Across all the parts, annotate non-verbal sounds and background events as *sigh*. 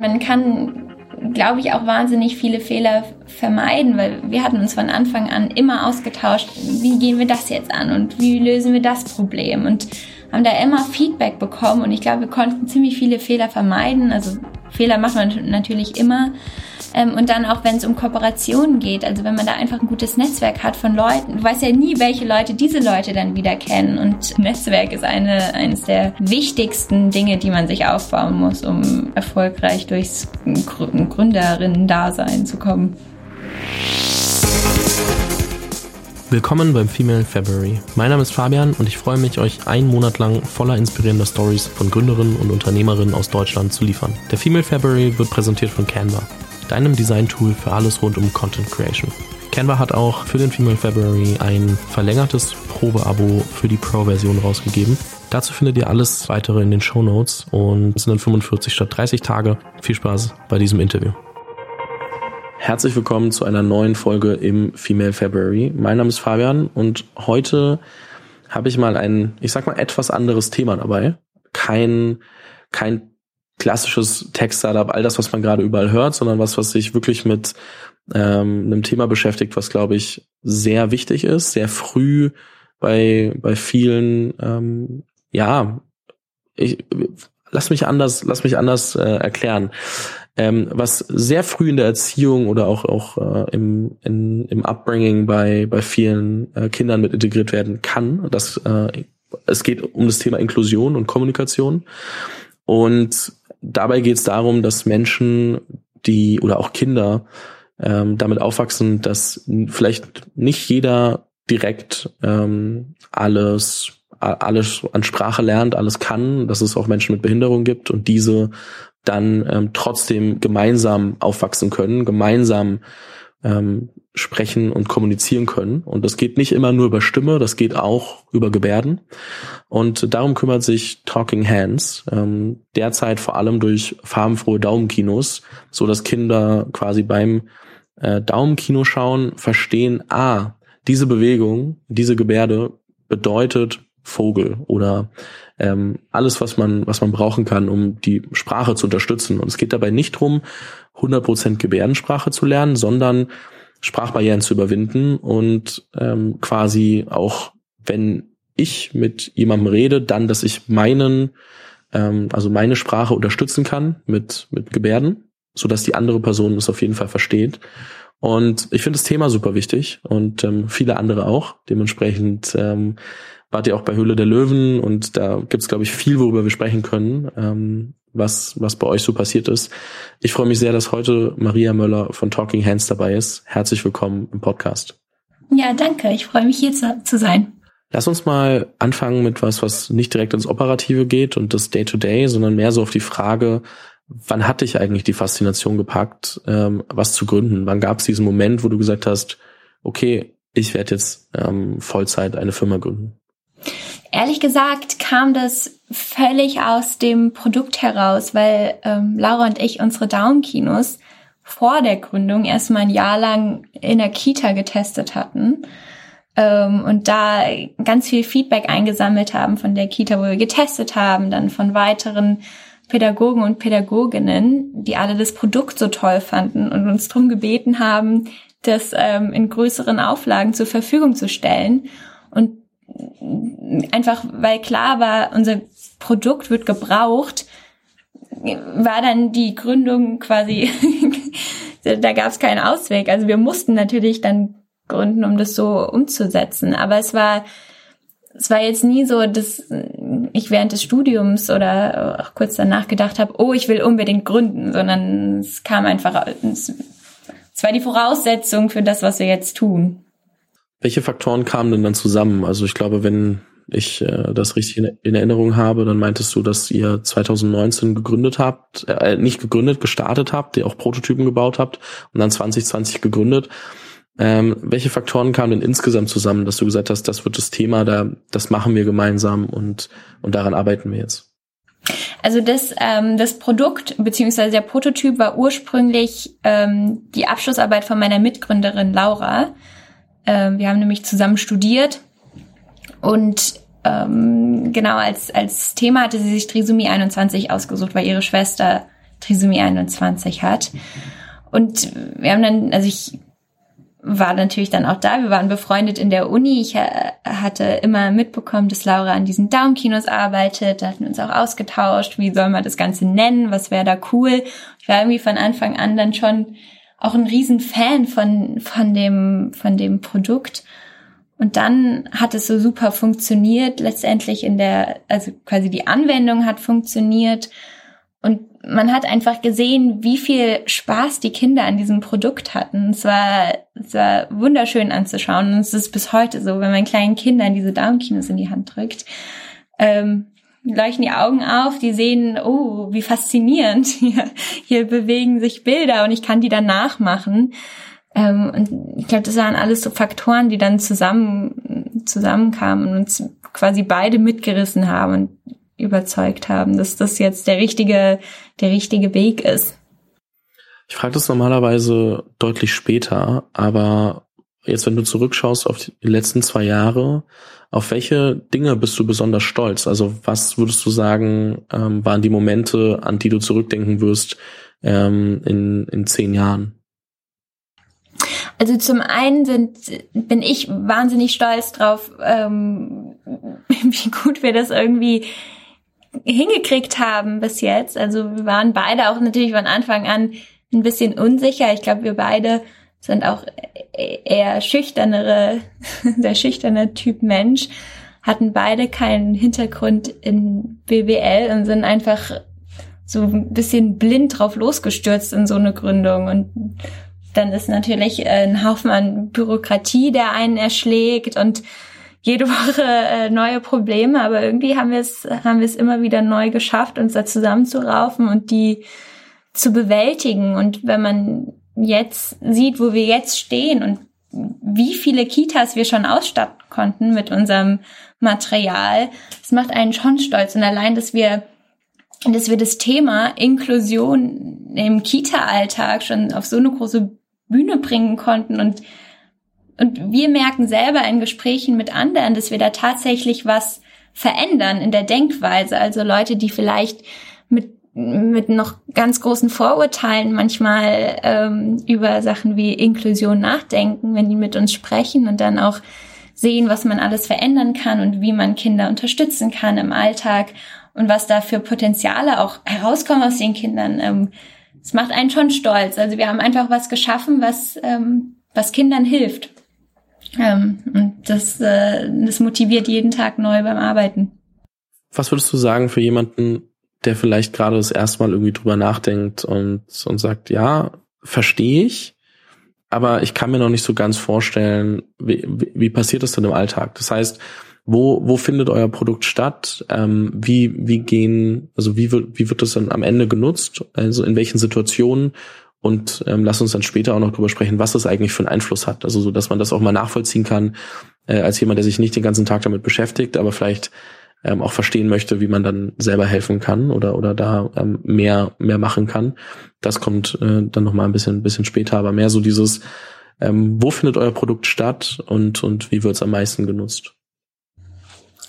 Man kann, glaube ich, auch wahnsinnig viele Fehler vermeiden, weil wir hatten uns von Anfang an immer ausgetauscht, wie gehen wir das jetzt an und wie lösen wir das Problem und haben da immer Feedback bekommen und ich glaube, wir konnten ziemlich viele Fehler vermeiden. Also Fehler macht man natürlich immer. Ähm, und dann auch, wenn es um Kooperationen geht, also wenn man da einfach ein gutes Netzwerk hat von Leuten, du weißt ja nie, welche Leute diese Leute dann wieder kennen. Und *laughs* Netzwerk ist eine, eines der wichtigsten Dinge, die man sich aufbauen muss, um erfolgreich durchs Gründerinnen-Dasein zu kommen. Willkommen beim Female February. Mein Name ist Fabian und ich freue mich, euch einen Monat lang voller inspirierender Stories von Gründerinnen und Unternehmerinnen aus Deutschland zu liefern. Der Female February wird präsentiert von Canva, deinem Design-Tool für alles rund um Content Creation. Canva hat auch für den Female February ein verlängertes Probeabo für die Pro-Version rausgegeben. Dazu findet ihr alles weitere in den Show Notes und es sind dann 45 statt 30 Tage. Viel Spaß bei diesem Interview. Herzlich willkommen zu einer neuen Folge im Female February. Mein Name ist Fabian und heute habe ich mal ein, ich sag mal, etwas anderes Thema dabei. Kein, kein klassisches Tech-Startup, all das, was man gerade überall hört, sondern was, was sich wirklich mit ähm, einem Thema beschäftigt, was, glaube ich, sehr wichtig ist, sehr früh bei, bei vielen, ähm, ja, ich, lass mich anders, lass mich anders äh, erklären ähm, was sehr früh in der Erziehung oder auch auch äh, im, in, im Upbringing bei bei vielen äh, Kindern mit integriert werden kann. Das äh, es geht um das Thema Inklusion und Kommunikation und dabei geht es darum, dass Menschen, die oder auch Kinder ähm, damit aufwachsen, dass vielleicht nicht jeder direkt ähm, alles alles an Sprache lernt, alles kann, dass es auch Menschen mit Behinderung gibt und diese dann ähm, trotzdem gemeinsam aufwachsen können, gemeinsam ähm, sprechen und kommunizieren können. Und das geht nicht immer nur über Stimme, das geht auch über Gebärden. Und darum kümmert sich Talking Hands ähm, derzeit vor allem durch farbenfrohe Daumenkinos, so dass Kinder quasi beim äh, Daumenkino schauen, verstehen, ah, diese Bewegung, diese Gebärde bedeutet Vogel oder ähm, alles, was man, was man brauchen kann, um die Sprache zu unterstützen. Und es geht dabei nicht drum, 100% Gebärdensprache zu lernen, sondern Sprachbarrieren zu überwinden und ähm, quasi auch, wenn ich mit jemandem rede, dann, dass ich meinen, ähm, also meine Sprache unterstützen kann mit, mit Gebärden, so dass die andere Person es auf jeden Fall versteht. Und ich finde das Thema super wichtig und ähm, viele andere auch. Dementsprechend ähm, wart ihr auch bei Höhle der Löwen und da gibt's glaube ich, viel, worüber wir sprechen können, ähm, was, was bei euch so passiert ist. Ich freue mich sehr, dass heute Maria Möller von Talking Hands dabei ist. Herzlich willkommen im Podcast. Ja, danke. Ich freue mich hier zu, zu sein. Lass uns mal anfangen mit was, was nicht direkt ins Operative geht und das Day-to-Day, -Day, sondern mehr so auf die Frage, wann hat dich eigentlich die Faszination gepackt, ähm, was zu gründen? Wann gab es diesen Moment, wo du gesagt hast, okay, ich werde jetzt ähm, Vollzeit eine Firma gründen? Ehrlich gesagt kam das völlig aus dem Produkt heraus, weil ähm, Laura und ich unsere Daumenkinos vor der Gründung erstmal ein Jahr lang in der Kita getestet hatten ähm, und da ganz viel Feedback eingesammelt haben von der Kita, wo wir getestet haben, dann von weiteren Pädagogen und Pädagoginnen, die alle das Produkt so toll fanden und uns darum gebeten haben, das ähm, in größeren Auflagen zur Verfügung zu stellen. Und einfach weil klar war, unser Produkt wird gebraucht, war dann die Gründung quasi, *laughs* da gab es keinen Ausweg. Also wir mussten natürlich dann gründen, um das so umzusetzen. Aber es war, es war jetzt nie so, dass ich während des Studiums oder auch kurz danach gedacht habe, oh, ich will unbedingt gründen, sondern es kam einfach, es war die Voraussetzung für das, was wir jetzt tun. Welche Faktoren kamen denn dann zusammen? Also ich glaube, wenn ich äh, das richtig in, in, Erinnerung habe, dann meintest du, dass ihr 2019 gegründet habt, äh, nicht gegründet, gestartet habt, ihr auch Prototypen gebaut habt und dann 2020 gegründet. Ähm, welche Faktoren kamen denn insgesamt zusammen, dass du gesagt hast, das wird das Thema, da, das machen wir gemeinsam und, und daran arbeiten wir jetzt? Also das, ähm, das Produkt beziehungsweise der Prototyp war ursprünglich ähm, die Abschlussarbeit von meiner Mitgründerin Laura. Ähm, wir haben nämlich zusammen studiert und ähm, genau als, als Thema hatte sie sich Trisomie 21 ausgesucht, weil ihre Schwester Trisomie 21 hat. Und wir haben dann, also ich war natürlich dann auch da. Wir waren befreundet in der Uni. Ich äh, hatte immer mitbekommen, dass Laura an diesen Daumenkinos arbeitet. Da hatten wir uns auch ausgetauscht. Wie soll man das Ganze nennen? Was wäre da cool? Ich war irgendwie von Anfang an dann schon auch ein Riesenfan von, von dem, von dem Produkt. Und dann hat es so super funktioniert. Letztendlich in der, also quasi die Anwendung hat funktioniert. Und man hat einfach gesehen, wie viel Spaß die Kinder an diesem Produkt hatten. Es war, es war wunderschön anzuschauen. Und es ist bis heute so, wenn man kleinen Kindern diese Daumenkinos in die Hand drückt, ähm, leuchten die Augen auf, die sehen, oh, wie faszinierend. *laughs* Hier, hier bewegen sich Bilder und ich kann die dann nachmachen. Ähm, und ich glaube, das waren alles so Faktoren, die dann zusammen zusammenkamen und uns quasi beide mitgerissen haben und überzeugt haben, dass das jetzt der richtige, der richtige Weg ist. Ich frage das normalerweise deutlich später, aber jetzt, wenn du zurückschaust auf die letzten zwei Jahre, auf welche Dinge bist du besonders stolz? Also was würdest du sagen, ähm, waren die Momente, an die du zurückdenken wirst ähm, in, in zehn Jahren? Also zum einen sind, bin ich wahnsinnig stolz drauf, ähm, *laughs* wie gut wir das irgendwie hingekriegt haben bis jetzt. Also wir waren beide auch natürlich von Anfang an ein bisschen unsicher. Ich glaube, wir beide sind auch eher schüchternere, *laughs* der schüchterne Typ Mensch, hatten beide keinen Hintergrund in BWL und sind einfach so ein bisschen blind drauf losgestürzt in so eine Gründung und dann ist natürlich ein Haufen an Bürokratie, der einen erschlägt und jede Woche äh, neue Probleme, aber irgendwie haben wir es haben wir es immer wieder neu geschafft, uns da zusammenzuraufen und die zu bewältigen. Und wenn man jetzt sieht, wo wir jetzt stehen und wie viele Kitas wir schon ausstatten konnten mit unserem Material, das macht einen schon stolz. Und allein, dass wir dass wir das Thema Inklusion im Kita-Alltag schon auf so eine große Bühne bringen konnten und und wir merken selber in Gesprächen mit anderen, dass wir da tatsächlich was verändern in der Denkweise. Also Leute, die vielleicht mit mit noch ganz großen Vorurteilen manchmal ähm, über Sachen wie Inklusion nachdenken, wenn die mit uns sprechen und dann auch sehen, was man alles verändern kann und wie man Kinder unterstützen kann im Alltag und was da für Potenziale auch herauskommen aus den Kindern. Ähm, macht einen schon stolz. Also wir haben einfach was geschaffen, was, ähm, was Kindern hilft. Ähm, und das, äh, das motiviert jeden Tag neu beim Arbeiten. Was würdest du sagen für jemanden, der vielleicht gerade das erste Mal irgendwie drüber nachdenkt und, und sagt, ja, verstehe ich, aber ich kann mir noch nicht so ganz vorstellen, wie, wie, wie passiert das denn im Alltag? Das heißt, wo, wo findet euer Produkt statt? Ähm, wie, wie gehen, also wie wird, wie wird das dann am Ende genutzt? Also in welchen Situationen? Und ähm, lass uns dann später auch noch drüber sprechen, was das eigentlich für einen Einfluss hat. Also so, dass man das auch mal nachvollziehen kann, äh, als jemand, der sich nicht den ganzen Tag damit beschäftigt, aber vielleicht ähm, auch verstehen möchte, wie man dann selber helfen kann oder oder da ähm, mehr mehr machen kann. Das kommt äh, dann noch mal ein bisschen bisschen später, aber mehr so dieses, ähm, wo findet euer Produkt statt und und wie wird es am meisten genutzt?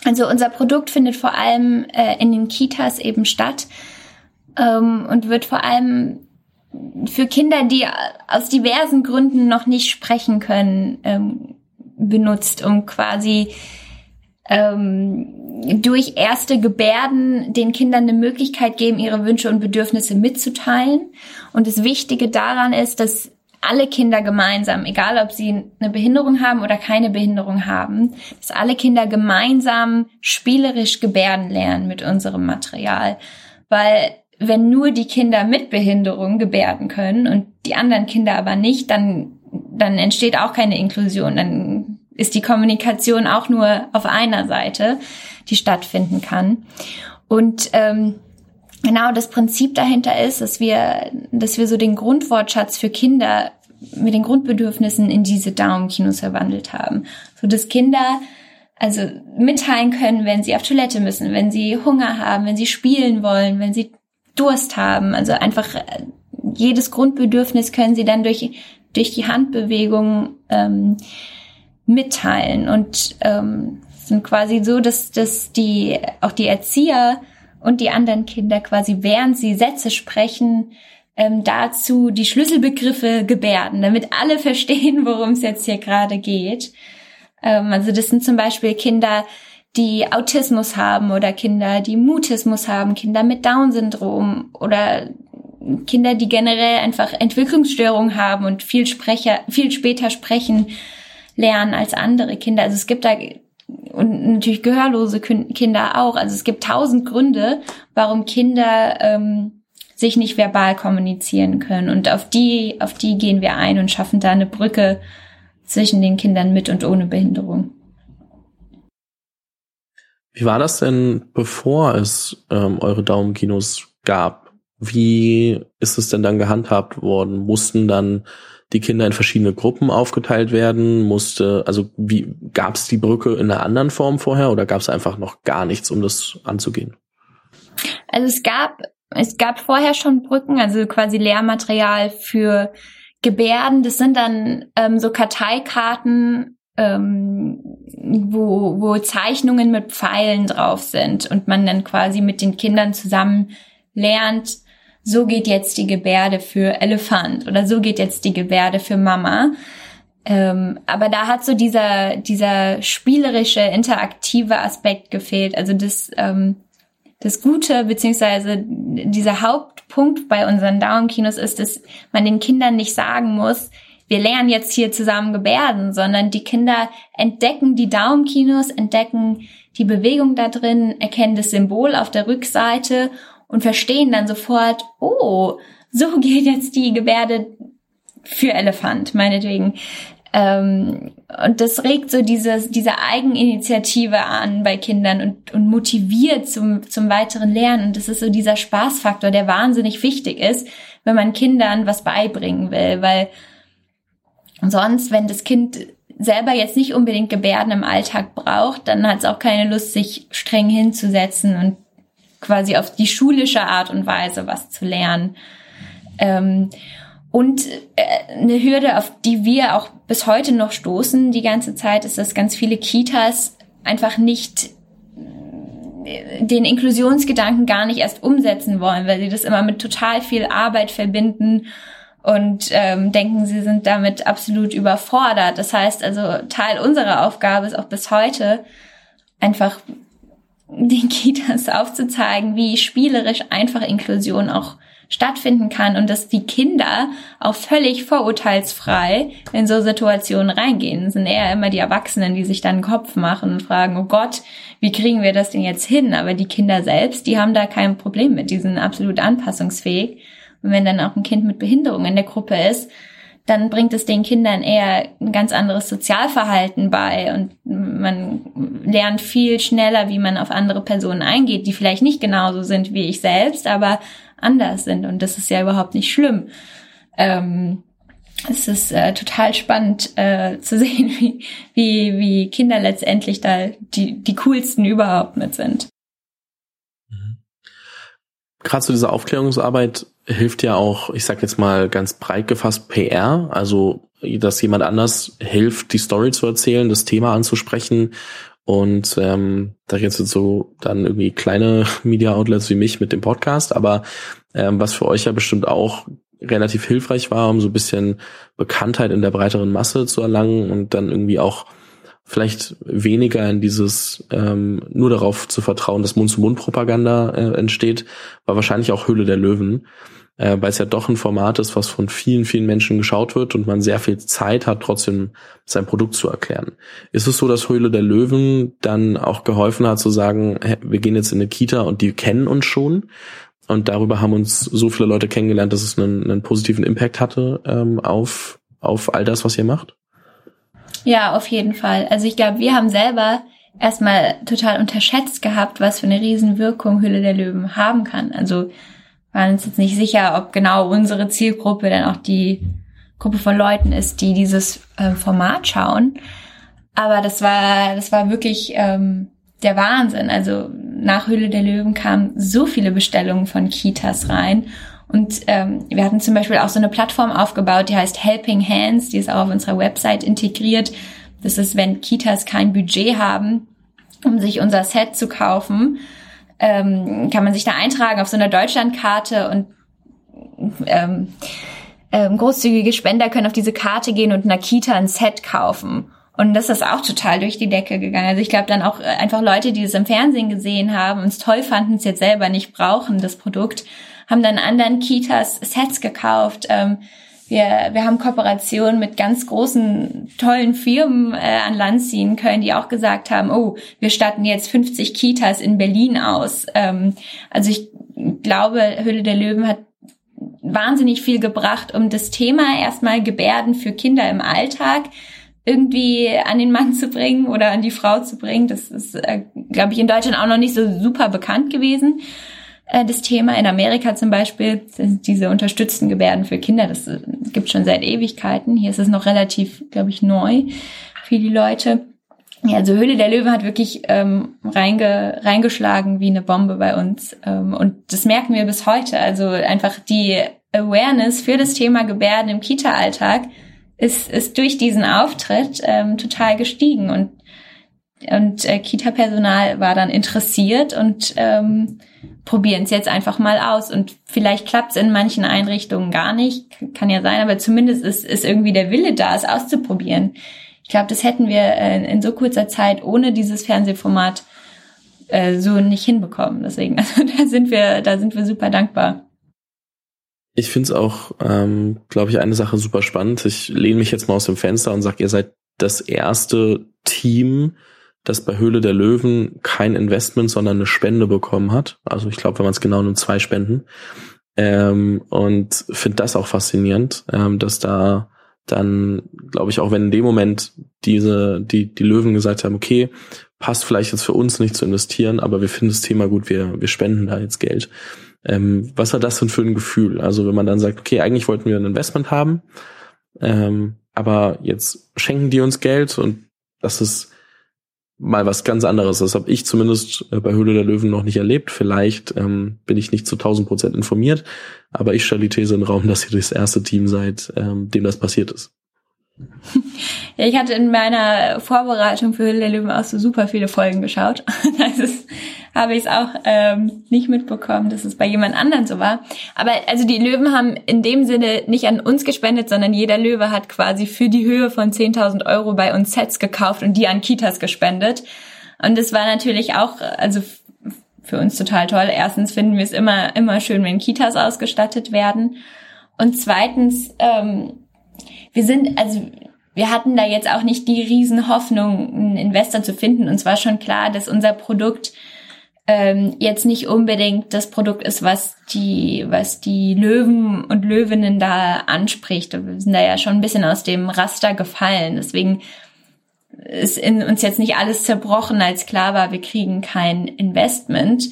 Also unser Produkt findet vor allem äh, in den Kitas eben statt ähm, und wird vor allem für Kinder, die aus diversen Gründen noch nicht sprechen können, ähm, benutzt, um quasi ähm, durch erste Gebärden den Kindern eine Möglichkeit geben, ihre Wünsche und Bedürfnisse mitzuteilen. Und das Wichtige daran ist, dass alle Kinder gemeinsam, egal ob sie eine Behinderung haben oder keine Behinderung haben, dass alle Kinder gemeinsam spielerisch gebärden lernen mit unserem Material. Weil wenn nur die Kinder mit Behinderung gebärden können und die anderen Kinder aber nicht, dann, dann entsteht auch keine Inklusion. Dann ist die Kommunikation auch nur auf einer Seite, die stattfinden kann. Und ähm, genau das Prinzip dahinter ist, dass wir, dass wir so den Grundwortschatz für Kinder mit den Grundbedürfnissen in diese Daumenkinos verwandelt haben, so dass Kinder also mitteilen können, wenn sie auf Toilette müssen, wenn sie Hunger haben, wenn sie spielen wollen, wenn sie Durst haben. Also einfach äh, jedes Grundbedürfnis können sie dann durch durch die Handbewegung ähm, mitteilen und ähm, sind quasi so, dass dass die auch die Erzieher und die anderen Kinder quasi, während sie Sätze sprechen, ähm, dazu die Schlüsselbegriffe gebärden, damit alle *laughs* verstehen, worum es jetzt hier gerade geht. Ähm, also das sind zum Beispiel Kinder, die Autismus haben oder Kinder, die Mutismus haben, Kinder mit Down-Syndrom oder Kinder, die generell einfach Entwicklungsstörungen haben und viel Sprecher, viel später sprechen lernen als andere Kinder. Also es gibt da und natürlich gehörlose Kinder auch. Also es gibt tausend Gründe, warum Kinder ähm, sich nicht verbal kommunizieren können. Und auf die, auf die gehen wir ein und schaffen da eine Brücke zwischen den Kindern mit und ohne Behinderung. Wie war das denn, bevor es ähm, eure Daumenkinos gab? Wie ist es denn dann gehandhabt worden? Mussten dann die Kinder in verschiedene Gruppen aufgeteilt werden? Musste, also wie gab es die Brücke in einer anderen Form vorher oder gab es einfach noch gar nichts, um das anzugehen? Also es gab es gab vorher schon Brücken, also quasi Lehrmaterial für Gebärden. Das sind dann ähm, so Karteikarten, ähm, wo, wo Zeichnungen mit Pfeilen drauf sind und man dann quasi mit den Kindern zusammen lernt, so geht jetzt die Gebärde für Elefant oder so geht jetzt die Gebärde für Mama. Ähm, aber da hat so dieser, dieser spielerische, interaktive Aspekt gefehlt. Also das, ähm, das Gute, beziehungsweise dieser Hauptpunkt bei unseren Down-Kinos ist, dass man den Kindern nicht sagen muss, wir lernen jetzt hier zusammen Gebärden, sondern die Kinder entdecken die Daumenkinos, entdecken die Bewegung da drin, erkennen das Symbol auf der Rückseite und verstehen dann sofort, oh, so geht jetzt die Gebärde für Elefant, meinetwegen. Ähm, und das regt so diese, diese Eigeninitiative an bei Kindern und, und motiviert zum, zum weiteren Lernen. Und das ist so dieser Spaßfaktor, der wahnsinnig wichtig ist, wenn man Kindern was beibringen will, weil sonst, wenn das Kind selber jetzt nicht unbedingt Gebärden im Alltag braucht, dann hat es auch keine Lust, sich streng hinzusetzen und quasi auf die schulische Art und Weise was zu lernen. Ähm, und äh, eine Hürde, auf die wir auch bis heute noch stoßen die ganze Zeit, ist, dass ganz viele Kitas einfach nicht äh, den Inklusionsgedanken gar nicht erst umsetzen wollen, weil sie das immer mit total viel Arbeit verbinden und ähm, denken, sie sind damit absolut überfordert. Das heißt also, Teil unserer Aufgabe ist auch bis heute einfach den Kitas aufzuzeigen, wie spielerisch einfach Inklusion auch stattfinden kann und dass die Kinder auch völlig vorurteilsfrei in so Situationen reingehen. Es sind eher immer die Erwachsenen, die sich dann einen Kopf machen und fragen, oh Gott, wie kriegen wir das denn jetzt hin? Aber die Kinder selbst, die haben da kein Problem mit, die sind absolut anpassungsfähig. Und wenn dann auch ein Kind mit Behinderung in der Gruppe ist, dann bringt es den Kindern eher ein ganz anderes Sozialverhalten bei und man lernt viel schneller, wie man auf andere Personen eingeht, die vielleicht nicht genauso sind wie ich selbst, aber anders sind und das ist ja überhaupt nicht schlimm. Ähm, es ist äh, total spannend äh, zu *laughs* sehen, wie, wie, Kinder letztendlich da die, die coolsten überhaupt mit sind. Gerade zu dieser Aufklärungsarbeit hilft ja auch, ich sag jetzt mal ganz breit gefasst, PR, also dass jemand anders hilft, die Story zu erzählen, das Thema anzusprechen. Und ähm, da jetzt so dann irgendwie kleine *laughs* Media Outlets wie mich mit dem Podcast, aber ähm, was für euch ja bestimmt auch relativ hilfreich war, um so ein bisschen Bekanntheit in der breiteren Masse zu erlangen und dann irgendwie auch vielleicht weniger in dieses ähm, nur darauf zu vertrauen, dass Mund-zu-Mund-Propaganda äh, entsteht, war wahrscheinlich auch Höhle der Löwen äh, weil es ja doch ein Format ist, was von vielen, vielen Menschen geschaut wird und man sehr viel Zeit hat, trotzdem sein Produkt zu erklären. Ist es so, dass Höhle der Löwen dann auch geholfen hat zu sagen, wir gehen jetzt in eine Kita und die kennen uns schon? Und darüber haben uns so viele Leute kennengelernt, dass es einen, einen positiven Impact hatte ähm, auf, auf all das, was ihr macht? Ja, auf jeden Fall. Also ich glaube, wir haben selber erstmal total unterschätzt gehabt, was für eine Riesenwirkung Hülle der Löwen haben kann. Also waren uns jetzt nicht sicher, ob genau unsere Zielgruppe dann auch die Gruppe von Leuten ist, die dieses äh, Format schauen. Aber das war, das war wirklich ähm, der Wahnsinn. Also nach Höhle der Löwen kamen so viele Bestellungen von Kitas rein. Und ähm, wir hatten zum Beispiel auch so eine Plattform aufgebaut, die heißt Helping Hands, die ist auch auf unserer Website integriert. Das ist, wenn Kitas kein Budget haben, um sich unser Set zu kaufen, ähm, kann man sich da eintragen auf so einer Deutschlandkarte und ähm, ähm, großzügige Spender können auf diese Karte gehen und einer Kita ein Set kaufen. Und das ist auch total durch die Decke gegangen. Also ich glaube dann auch äh, einfach Leute, die es im Fernsehen gesehen haben und es toll fanden, es jetzt selber nicht brauchen, das Produkt, haben dann anderen Kitas Sets gekauft. Ähm, wir, wir haben Kooperationen mit ganz großen, tollen Firmen äh, an Land ziehen können, die auch gesagt haben, oh, wir statten jetzt 50 Kitas in Berlin aus. Ähm, also ich glaube, Hülle der Löwen hat wahnsinnig viel gebracht, um das Thema erstmal Gebärden für Kinder im Alltag irgendwie an den Mann zu bringen oder an die Frau zu bringen. Das ist, äh, glaube ich, in Deutschland auch noch nicht so super bekannt gewesen. Äh, das Thema in Amerika zum Beispiel sind diese unterstützten Gebärden für Kinder. Das äh, gibt schon seit Ewigkeiten. Hier ist es noch relativ, glaube ich, neu für die Leute. Ja, also Höhle der Löwe hat wirklich ähm, reinge, reingeschlagen wie eine Bombe bei uns. Ähm, und das merken wir bis heute. Also einfach die Awareness für das Thema Gebärden im Kita-Alltag ist, ist durch diesen Auftritt ähm, total gestiegen. Und, und äh, Kita-Personal war dann interessiert und ähm, probieren es jetzt einfach mal aus. Und vielleicht klappt es in manchen Einrichtungen gar nicht. Kann ja sein, aber zumindest ist, ist irgendwie der Wille da, es auszuprobieren. Ich glaube, das hätten wir äh, in so kurzer Zeit ohne dieses Fernsehformat äh, so nicht hinbekommen. Deswegen, *laughs* also da sind wir, da sind wir super dankbar. Ich finde es auch, ähm, glaube ich, eine Sache super spannend. Ich lehne mich jetzt mal aus dem Fenster und sage, ihr seid das erste Team, das bei Höhle der Löwen kein Investment, sondern eine Spende bekommen hat. Also ich glaube, wenn man es genau nimmt, zwei Spenden. Ähm, und finde das auch faszinierend, ähm, dass da dann glaube ich auch, wenn in dem Moment diese, die, die Löwen gesagt haben, okay, passt vielleicht jetzt für uns nicht zu investieren, aber wir finden das Thema gut, wir, wir spenden da jetzt Geld. Ähm, was war das denn für ein Gefühl? Also wenn man dann sagt, okay, eigentlich wollten wir ein Investment haben, ähm, aber jetzt schenken die uns Geld und das ist mal was ganz anderes. Das habe ich zumindest äh, bei Höhle der Löwen noch nicht erlebt. Vielleicht ähm, bin ich nicht zu 1000 Prozent informiert, aber ich stelle die These in den Raum, *laughs* dass ihr das erste Team seid, ähm, dem das passiert ist. Ja, ich hatte in meiner Vorbereitung für Höhle der Löwen auch so super viele Folgen geschaut. *laughs* Ist, habe ich es auch ähm, nicht mitbekommen, dass es bei jemand anderen so war. Aber also die Löwen haben in dem Sinne nicht an uns gespendet, sondern jeder Löwe hat quasi für die Höhe von 10.000 Euro bei uns Sets gekauft und die an Kitas gespendet. Und das war natürlich auch, also für uns total toll. Erstens finden wir es immer, immer schön, wenn Kitas ausgestattet werden. Und zweitens, ähm, wir sind, also wir hatten da jetzt auch nicht die Riesenhoffnung, einen Investor zu finden. Uns war schon klar, dass unser Produkt ähm, jetzt nicht unbedingt das Produkt ist, was die, was die Löwen und Löwinnen da anspricht. Wir sind da ja schon ein bisschen aus dem Raster gefallen. Deswegen ist in uns jetzt nicht alles zerbrochen, als klar war, wir kriegen kein Investment.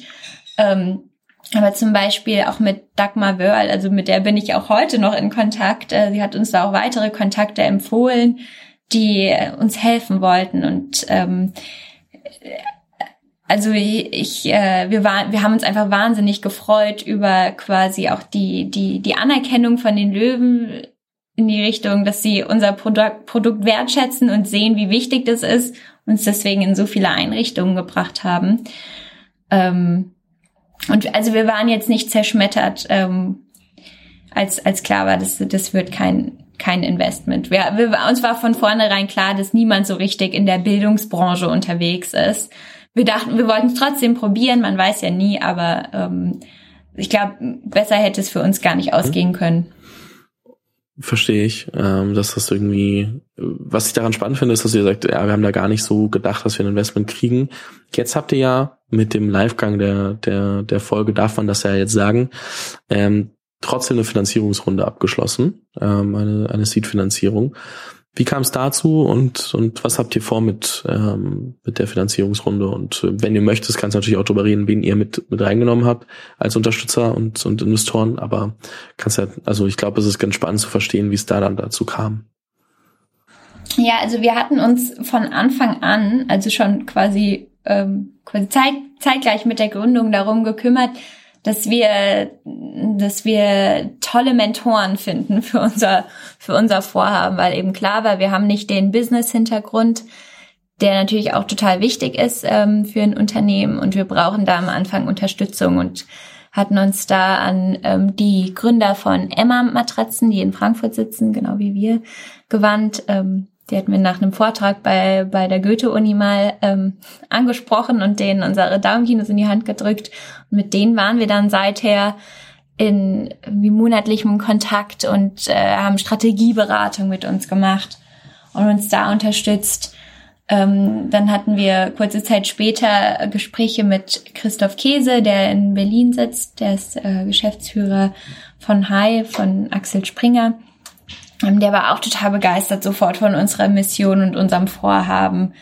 Ähm, aber zum Beispiel auch mit Dagmar Wörl, also mit der bin ich auch heute noch in Kontakt. Äh, sie hat uns da auch weitere Kontakte empfohlen, die uns helfen wollten. Und ähm, also ich, äh, wir waren, wir haben uns einfach wahnsinnig gefreut über quasi auch die die die Anerkennung von den Löwen in die Richtung, dass sie unser Produkt, Produkt wertschätzen und sehen, wie wichtig das ist, uns deswegen in so viele Einrichtungen gebracht haben. Ähm, und also wir waren jetzt nicht zerschmettert, ähm, als als klar war, dass das wird kein kein Investment. Wir, wir, uns war von vornherein klar, dass niemand so richtig in der Bildungsbranche unterwegs ist wir dachten, wir wollten es trotzdem probieren, man weiß ja nie, aber ähm, ich glaube, besser hätte es für uns gar nicht ausgehen können. Verstehe ich, ähm, dass das irgendwie, was ich daran spannend finde, ist, dass ihr sagt, ja, wir haben da gar nicht so gedacht, dass wir ein Investment kriegen. Jetzt habt ihr ja mit dem Livegang der, der, der Folge, darf man das ja jetzt sagen, ähm, trotzdem eine Finanzierungsrunde abgeschlossen, ähm, eine, eine Seed-Finanzierung. Wie kam es dazu und, und was habt ihr vor mit, ähm, mit der Finanzierungsrunde? Und äh, wenn ihr möchtet, kannst du natürlich auch darüber reden, wen ihr mit, mit reingenommen habt als Unterstützer und, und Investoren. Aber kannst ja, also ich glaube, es ist ganz spannend zu verstehen, wie es da dann dazu kam. Ja, also wir hatten uns von Anfang an, also schon quasi, ähm, quasi zeit, zeitgleich mit der Gründung darum gekümmert, dass wir, dass wir tolle Mentoren finden für unser, für unser Vorhaben, weil eben klar war, wir haben nicht den Business-Hintergrund. der natürlich auch total wichtig ist ähm, für ein Unternehmen und wir brauchen da am Anfang Unterstützung und hatten uns da an ähm, die Gründer von Emma Matratzen, die in Frankfurt sitzen, genau wie wir, gewandt. Ähm, die hatten wir nach einem Vortrag bei, bei der Goethe-Uni mal ähm, *laughs* angesprochen und denen unsere Daumenkinos in die Hand gedrückt. Und mit denen waren wir dann seither in wie monatlichem Kontakt und äh, haben Strategieberatung mit uns gemacht und uns da unterstützt. Ähm, dann hatten wir kurze Zeit später Gespräche mit Christoph Käse, der in Berlin sitzt. Der ist äh, Geschäftsführer von Hai, von Axel Springer. Ähm, der war auch total begeistert sofort von unserer Mission und unserem Vorhaben.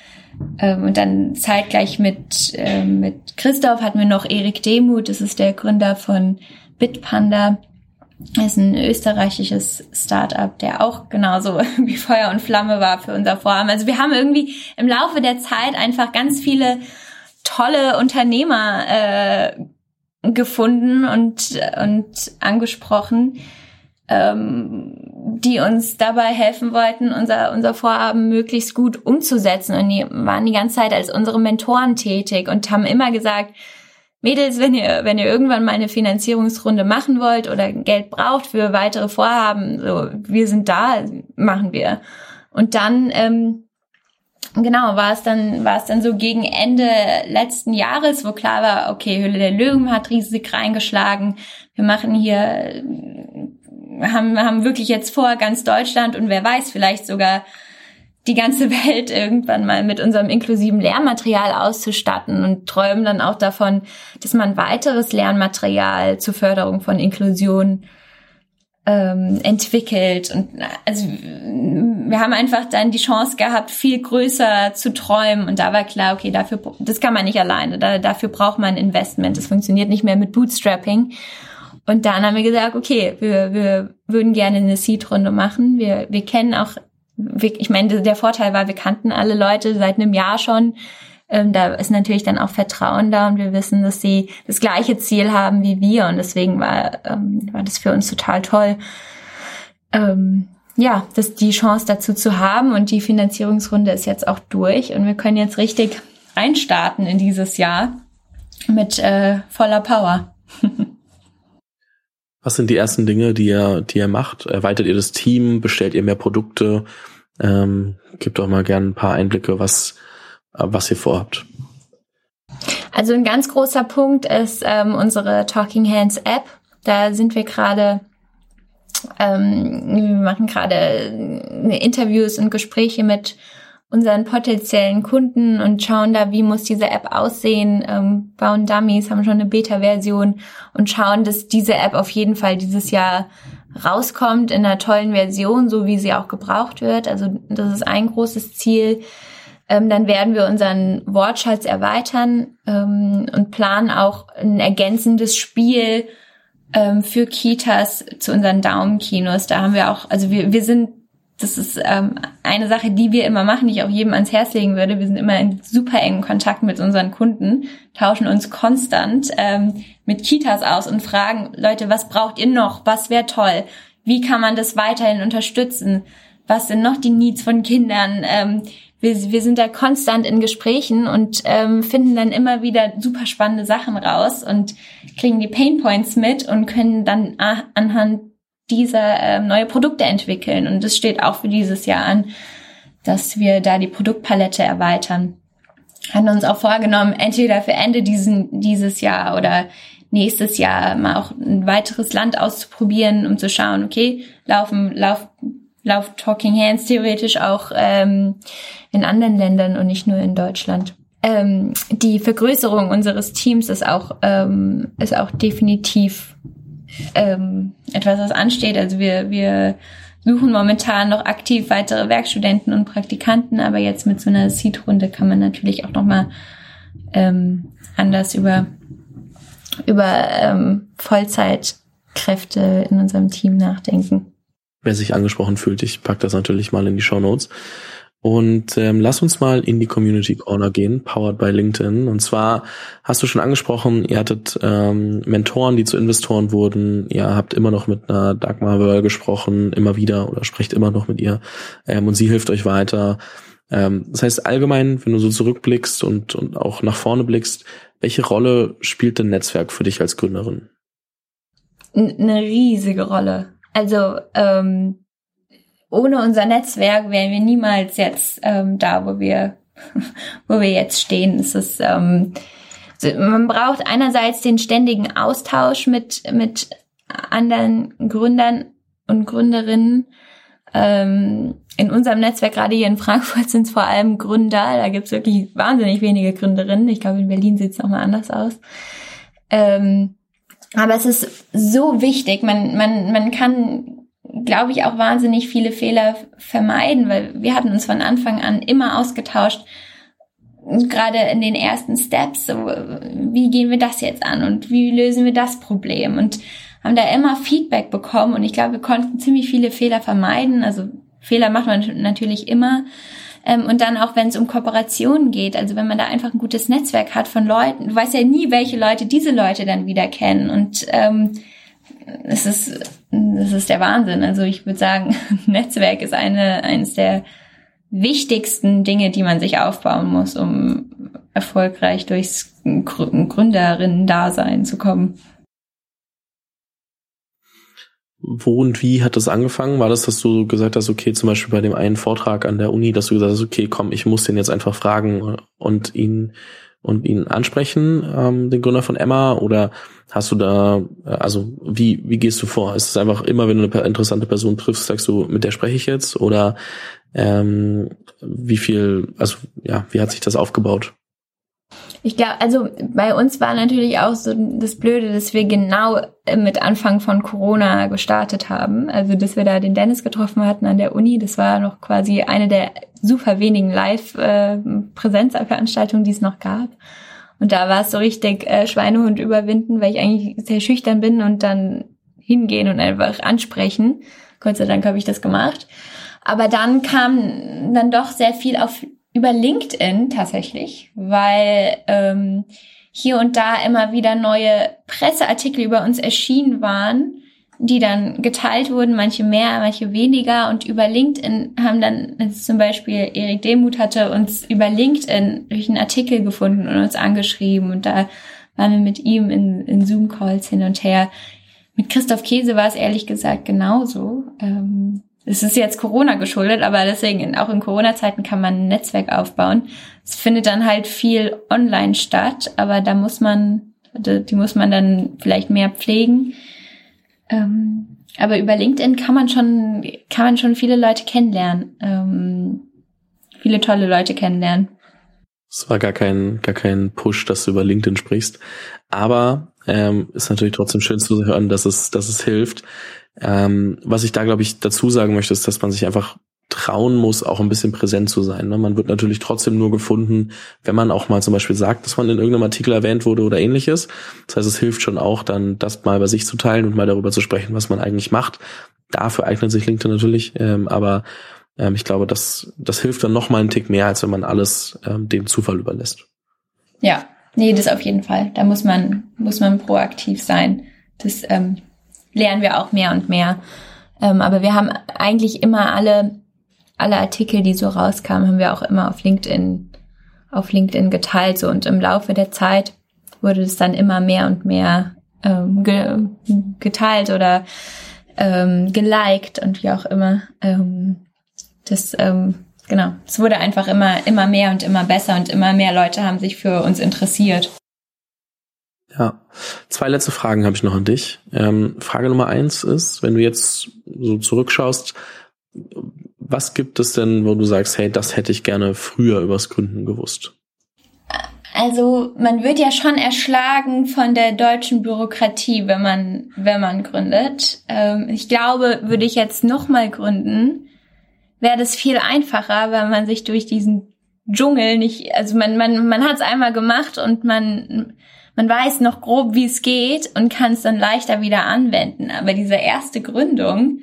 Ähm, und dann zeitgleich mit, äh, mit Christoph hatten wir noch Erik Demuth, das ist der Gründer von Bitpanda. Das ist ein österreichisches Startup, der auch genauso *laughs* wie Feuer und Flamme war für unser Vorhaben. Also wir haben irgendwie im Laufe der Zeit einfach ganz viele tolle Unternehmer äh, gefunden und, und angesprochen, ähm, die uns dabei helfen wollten, unser, unser Vorhaben möglichst gut umzusetzen. Und die waren die ganze Zeit als unsere Mentoren tätig und haben immer gesagt, Mädels, wenn ihr, wenn ihr irgendwann mal eine Finanzierungsrunde machen wollt oder Geld braucht für weitere Vorhaben, so, wir sind da, machen wir. Und dann, ähm, genau, war es dann, war es dann so gegen Ende letzten Jahres, wo klar war, okay, Hülle der Löwen hat riesig reingeschlagen. Wir machen hier, haben, haben wirklich jetzt vor, ganz Deutschland und wer weiß, vielleicht sogar die ganze *laughs* Welt irgendwann mal mit unserem inklusiven Lernmaterial auszustatten und träumen dann auch davon, dass man weiteres Lernmaterial zur Förderung von Inklusion ähm, entwickelt. Und also wir haben einfach dann die Chance gehabt, viel größer zu träumen. Und da war klar, okay, dafür das kann man nicht alleine. Da, dafür braucht man Investment. Das funktioniert nicht mehr mit Bootstrapping. Und dann haben wir gesagt, okay, wir, wir würden gerne eine Seed-Runde machen. Wir, wir kennen auch ich meine, der Vorteil war, wir kannten alle Leute seit einem Jahr schon. Ähm, da ist natürlich dann auch Vertrauen da und wir wissen, dass sie das gleiche Ziel haben wie wir und deswegen war, ähm, war das für uns total toll. Ähm, ja, das die Chance dazu zu haben und die Finanzierungsrunde ist jetzt auch durch und wir können jetzt richtig reinstarten in dieses Jahr mit äh, voller Power. *laughs* Was sind die ersten Dinge, die ihr, die ihr macht? Erweitert ihr das Team? Bestellt ihr mehr Produkte? Ähm, gebt doch mal gerne ein paar Einblicke, was, was ihr vorhabt. Also ein ganz großer Punkt ist ähm, unsere Talking Hands App. Da sind wir gerade, ähm, wir machen gerade Interviews und Gespräche mit unseren potenziellen Kunden und schauen da, wie muss diese App aussehen, ähm, bauen Dummies, haben schon eine Beta-Version und schauen, dass diese App auf jeden Fall dieses Jahr rauskommt in einer tollen Version, so wie sie auch gebraucht wird. Also das ist ein großes Ziel. Ähm, dann werden wir unseren Wortschatz erweitern ähm, und planen auch ein ergänzendes Spiel ähm, für Kitas zu unseren Daumenkinos. Da haben wir auch, also wir, wir sind das ist ähm, eine Sache, die wir immer machen, die ich auch jedem ans Herz legen würde. Wir sind immer in super engen Kontakt mit unseren Kunden, tauschen uns konstant ähm, mit Kitas aus und fragen, Leute, was braucht ihr noch? Was wäre toll? Wie kann man das weiterhin unterstützen? Was sind noch die Needs von Kindern? Ähm, wir, wir sind da konstant in Gesprächen und ähm, finden dann immer wieder super spannende Sachen raus und kriegen die Pain Points mit und können dann anhand dieser äh, neue Produkte entwickeln. Und es steht auch für dieses Jahr an, dass wir da die Produktpalette erweitern. Haben uns auch vorgenommen, entweder für Ende diesen, dieses Jahr oder nächstes Jahr mal auch ein weiteres Land auszuprobieren, um zu schauen, okay, laufen, lauf, lauf Talking Hands theoretisch auch ähm, in anderen Ländern und nicht nur in Deutschland. Ähm, die Vergrößerung unseres Teams ist auch, ähm, ist auch definitiv ähm, etwas, was ansteht. Also wir, wir suchen momentan noch aktiv weitere Werkstudenten und Praktikanten, aber jetzt mit so einer Seed-Runde kann man natürlich auch nochmal ähm, anders über, über ähm, Vollzeitkräfte in unserem Team nachdenken. Wer sich angesprochen fühlt, ich pack das natürlich mal in die Show Notes. Und ähm, lass uns mal in die Community Corner gehen, powered by LinkedIn. Und zwar hast du schon angesprochen, ihr hattet ähm, Mentoren, die zu Investoren wurden. Ihr habt immer noch mit einer Dagmar Wörl gesprochen, immer wieder oder sprecht immer noch mit ihr. Ähm, und sie hilft euch weiter. Ähm, das heißt allgemein, wenn du so zurückblickst und, und auch nach vorne blickst, welche Rolle spielt denn Netzwerk für dich als Gründerin? Eine riesige Rolle. Also ähm, ohne unser Netzwerk wären wir niemals jetzt ähm, da, wo wir, *laughs* wo wir jetzt stehen. Es ist, ähm, man braucht einerseits den ständigen Austausch mit, mit anderen Gründern und Gründerinnen. Ähm, in unserem Netzwerk, gerade hier in Frankfurt, sind es vor allem Gründer. Da gibt es wirklich wahnsinnig wenige Gründerinnen. Ich glaube, in Berlin sieht es nochmal anders aus. Ähm, aber es ist so wichtig. Man, man, man kann glaube ich, auch wahnsinnig viele Fehler vermeiden, weil wir hatten uns von Anfang an immer ausgetauscht, gerade in den ersten Steps, so, wie gehen wir das jetzt an und wie lösen wir das Problem und haben da immer Feedback bekommen und ich glaube, wir konnten ziemlich viele Fehler vermeiden. Also Fehler macht man natürlich immer. Ähm, und dann auch, wenn es um Kooperationen geht, also wenn man da einfach ein gutes Netzwerk hat von Leuten, du weißt ja nie, welche Leute diese Leute dann wieder kennen und ähm, es ist, es ist der Wahnsinn. Also ich würde sagen, *laughs* Netzwerk ist eine, eines der wichtigsten Dinge, die man sich aufbauen muss, um erfolgreich durchs Gründerinnen-Dasein zu kommen. Wo und wie hat das angefangen? War das, dass du gesagt hast, okay, zum Beispiel bei dem einen Vortrag an der Uni, dass du gesagt hast, okay, komm, ich muss den jetzt einfach fragen und ihn und ihn ansprechen, ähm, den Gründer von Emma? Oder hast du da, äh, also wie, wie gehst du vor? Ist es einfach immer, wenn du eine interessante Person triffst, sagst du, mit der spreche ich jetzt? Oder ähm, wie viel, also ja, wie hat sich das aufgebaut? Ich glaube, also bei uns war natürlich auch so das Blöde, dass wir genau mit Anfang von Corona gestartet haben. Also, dass wir da den Dennis getroffen hatten an der Uni. Das war noch quasi eine der super wenigen Live-Präsenzveranstaltungen, die es noch gab. Und da war es so richtig äh, Schweinehund überwinden, weil ich eigentlich sehr schüchtern bin und dann hingehen und einfach ansprechen. Gott sei Dank habe ich das gemacht. Aber dann kam dann doch sehr viel auf über LinkedIn tatsächlich, weil ähm, hier und da immer wieder neue Presseartikel über uns erschienen waren, die dann geteilt wurden, manche mehr, manche weniger. Und über LinkedIn haben dann zum Beispiel Erik Demuth hatte uns über LinkedIn durch einen Artikel gefunden und uns angeschrieben. Und da waren wir mit ihm in, in Zoom-Calls hin und her. Mit Christoph Käse war es ehrlich gesagt genauso. Ähm, es ist jetzt Corona geschuldet, aber deswegen auch in Corona-Zeiten kann man ein Netzwerk aufbauen. Es findet dann halt viel online statt, aber da muss man, die muss man dann vielleicht mehr pflegen. Ähm, aber über LinkedIn kann man schon, kann man schon viele Leute kennenlernen, ähm, viele tolle Leute kennenlernen. Es war gar kein, gar kein Push, dass du über LinkedIn sprichst. Aber ähm, ist natürlich trotzdem schön zu hören, dass es, dass es hilft. Ähm, was ich da, glaube ich, dazu sagen möchte, ist, dass man sich einfach trauen muss, auch ein bisschen präsent zu sein. Ne? Man wird natürlich trotzdem nur gefunden, wenn man auch mal zum Beispiel sagt, dass man in irgendeinem Artikel erwähnt wurde oder ähnliches. Das heißt, es hilft schon auch, dann das mal bei sich zu teilen und mal darüber zu sprechen, was man eigentlich macht. Dafür eignet sich LinkedIn natürlich, ähm, aber ähm, ich glaube, das, das hilft dann noch mal einen Tick mehr, als wenn man alles ähm, dem Zufall überlässt. Ja, nee, das auf jeden Fall. Da muss man, muss man proaktiv sein. Das ähm, lernen wir auch mehr und mehr. Ähm, aber wir haben eigentlich immer alle, alle Artikel, die so rauskamen, haben wir auch immer auf LinkedIn, auf LinkedIn geteilt. So und im Laufe der Zeit wurde es dann immer mehr und mehr ähm, ge geteilt oder ähm, geliked und wie auch immer. Ähm, das ähm, genau, es wurde einfach immer immer mehr und immer besser und immer mehr Leute haben sich für uns interessiert. Ja, zwei letzte Fragen habe ich noch an dich. Ähm, Frage Nummer eins ist, wenn du jetzt so zurückschaust, was gibt es denn, wo du sagst, hey, das hätte ich gerne früher übers Gründen gewusst? Also man wird ja schon erschlagen von der deutschen Bürokratie, wenn man wenn man gründet. Ähm, ich glaube, würde ich jetzt noch mal gründen, wäre das viel einfacher, weil man sich durch diesen Dschungel nicht, also man man man hat es einmal gemacht und man man weiß noch grob, wie es geht und kann es dann leichter wieder anwenden. Aber diese erste Gründung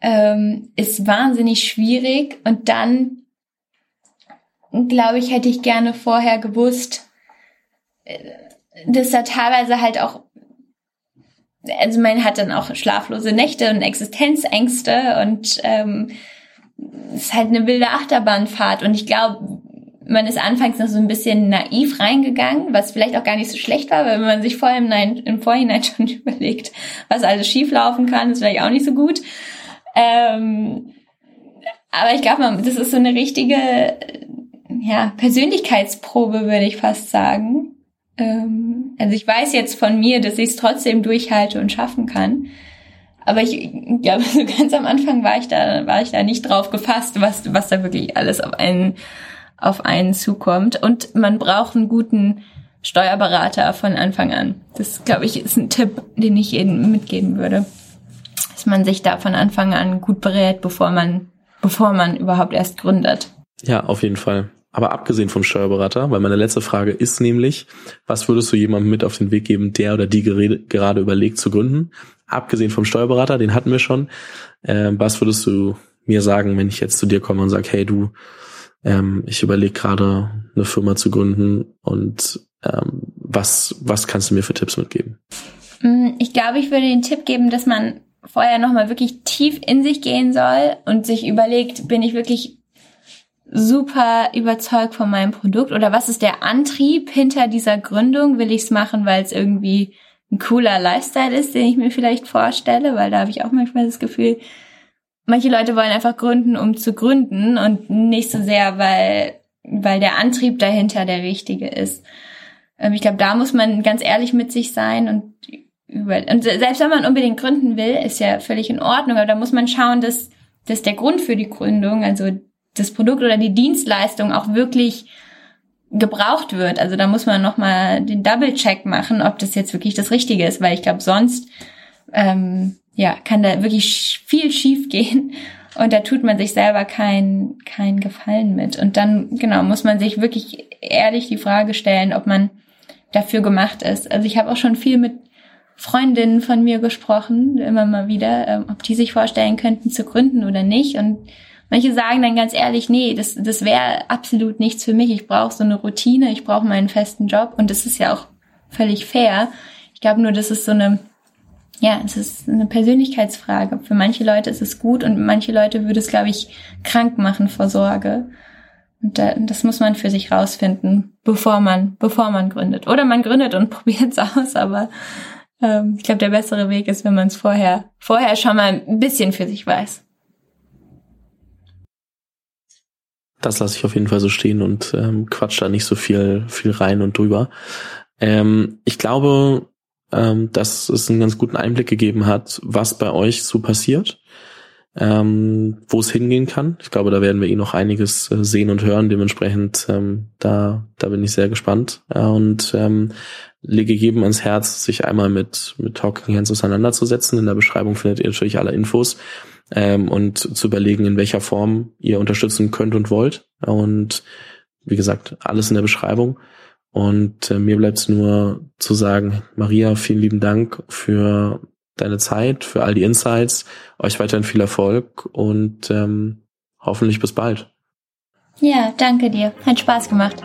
ähm, ist wahnsinnig schwierig und dann, glaube ich, hätte ich gerne vorher gewusst, äh, dass da teilweise halt auch also man hat dann auch schlaflose Nächte und Existenzängste und ähm, ist halt eine wilde Achterbahnfahrt und ich glaube, man ist anfangs noch so ein bisschen naiv reingegangen, was vielleicht auch gar nicht so schlecht war, weil wenn man sich vorher im, im Vorhinein *laughs* schon überlegt, was alles schieflaufen kann, ist vielleicht auch nicht so gut. Ähm, aber ich glaube, das ist so eine richtige ja, Persönlichkeitsprobe, würde ich fast sagen. Ähm, also ich weiß jetzt von mir, dass ich es trotzdem durchhalte und schaffen kann. Aber ich glaube, *laughs* so ganz am Anfang war ich da, war ich da nicht drauf gefasst, was, was da wirklich alles auf einen, auf einen zukommt. Und man braucht einen guten Steuerberater von Anfang an. Das, glaube ich, ist ein Tipp, den ich jedem mitgeben würde. Dass man sich da von Anfang an gut berät, bevor man, bevor man überhaupt erst gründet. Ja, auf jeden Fall. Aber abgesehen vom Steuerberater, weil meine letzte Frage ist nämlich, was würdest du jemandem mit auf den Weg geben, der oder die gerade überlegt zu gründen? Abgesehen vom Steuerberater, den hatten wir schon. Äh, was würdest du mir sagen, wenn ich jetzt zu dir komme und sage, hey du, ähm, ich überlege gerade eine Firma zu gründen und ähm, was, was kannst du mir für Tipps mitgeben? Mm, ich glaube, ich würde den Tipp geben, dass man vorher nochmal wirklich tief in sich gehen soll und sich überlegt, bin ich wirklich super überzeugt von meinem Produkt oder was ist der Antrieb hinter dieser Gründung? Will ich es machen, weil es irgendwie ein cooler Lifestyle ist, den ich mir vielleicht vorstelle, weil da habe ich auch manchmal das Gefühl, manche Leute wollen einfach gründen, um zu gründen und nicht so sehr, weil, weil der Antrieb dahinter der richtige ist. Ähm, ich glaube, da muss man ganz ehrlich mit sich sein und über, und selbst wenn man unbedingt gründen will, ist ja völlig in Ordnung, aber da muss man schauen, dass, dass der Grund für die Gründung, also das Produkt oder die Dienstleistung auch wirklich gebraucht wird. Also da muss man nochmal den Double-Check machen, ob das jetzt wirklich das Richtige ist, weil ich glaube, sonst ähm, ja, kann da wirklich viel schief gehen und da tut man sich selber keinen kein Gefallen mit. Und dann, genau, muss man sich wirklich ehrlich die Frage stellen, ob man dafür gemacht ist. Also ich habe auch schon viel mit Freundinnen von mir gesprochen, immer mal wieder, ähm, ob die sich vorstellen könnten zu gründen oder nicht. Und Manche sagen dann ganz ehrlich, nee, das, das wäre absolut nichts für mich. Ich brauche so eine Routine, ich brauche meinen festen Job und das ist ja auch völlig fair. Ich glaube nur, das ist so eine, ja, es ist eine Persönlichkeitsfrage. Für manche Leute ist es gut und manche Leute würde es, glaube ich, krank machen vor Sorge. Und das muss man für sich rausfinden, bevor man, bevor man gründet. Oder man gründet und *laughs* probiert es aus, aber ähm, ich glaube, der bessere Weg ist, wenn man es vorher, vorher schon mal ein bisschen für sich weiß. Das lasse ich auf jeden Fall so stehen und ähm, quatsch da nicht so viel, viel rein und drüber. Ähm, ich glaube, ähm, dass es einen ganz guten Einblick gegeben hat, was bei euch so passiert, ähm, wo es hingehen kann. Ich glaube, da werden wir eh noch einiges äh, sehen und hören. Dementsprechend, ähm, da, da bin ich sehr gespannt ja, und ähm, lege jedem ans Herz, sich einmal mit, mit Talking Hands auseinanderzusetzen. In der Beschreibung findet ihr natürlich alle Infos ähm, und zu überlegen, in welcher Form ihr unterstützen könnt und wollt. Und wie gesagt, alles in der Beschreibung. Und äh, mir bleibt es nur zu sagen, Maria, vielen lieben Dank für deine Zeit, für all die Insights. Euch weiterhin viel Erfolg und ähm, hoffentlich bis bald. Ja, danke dir. Hat Spaß gemacht.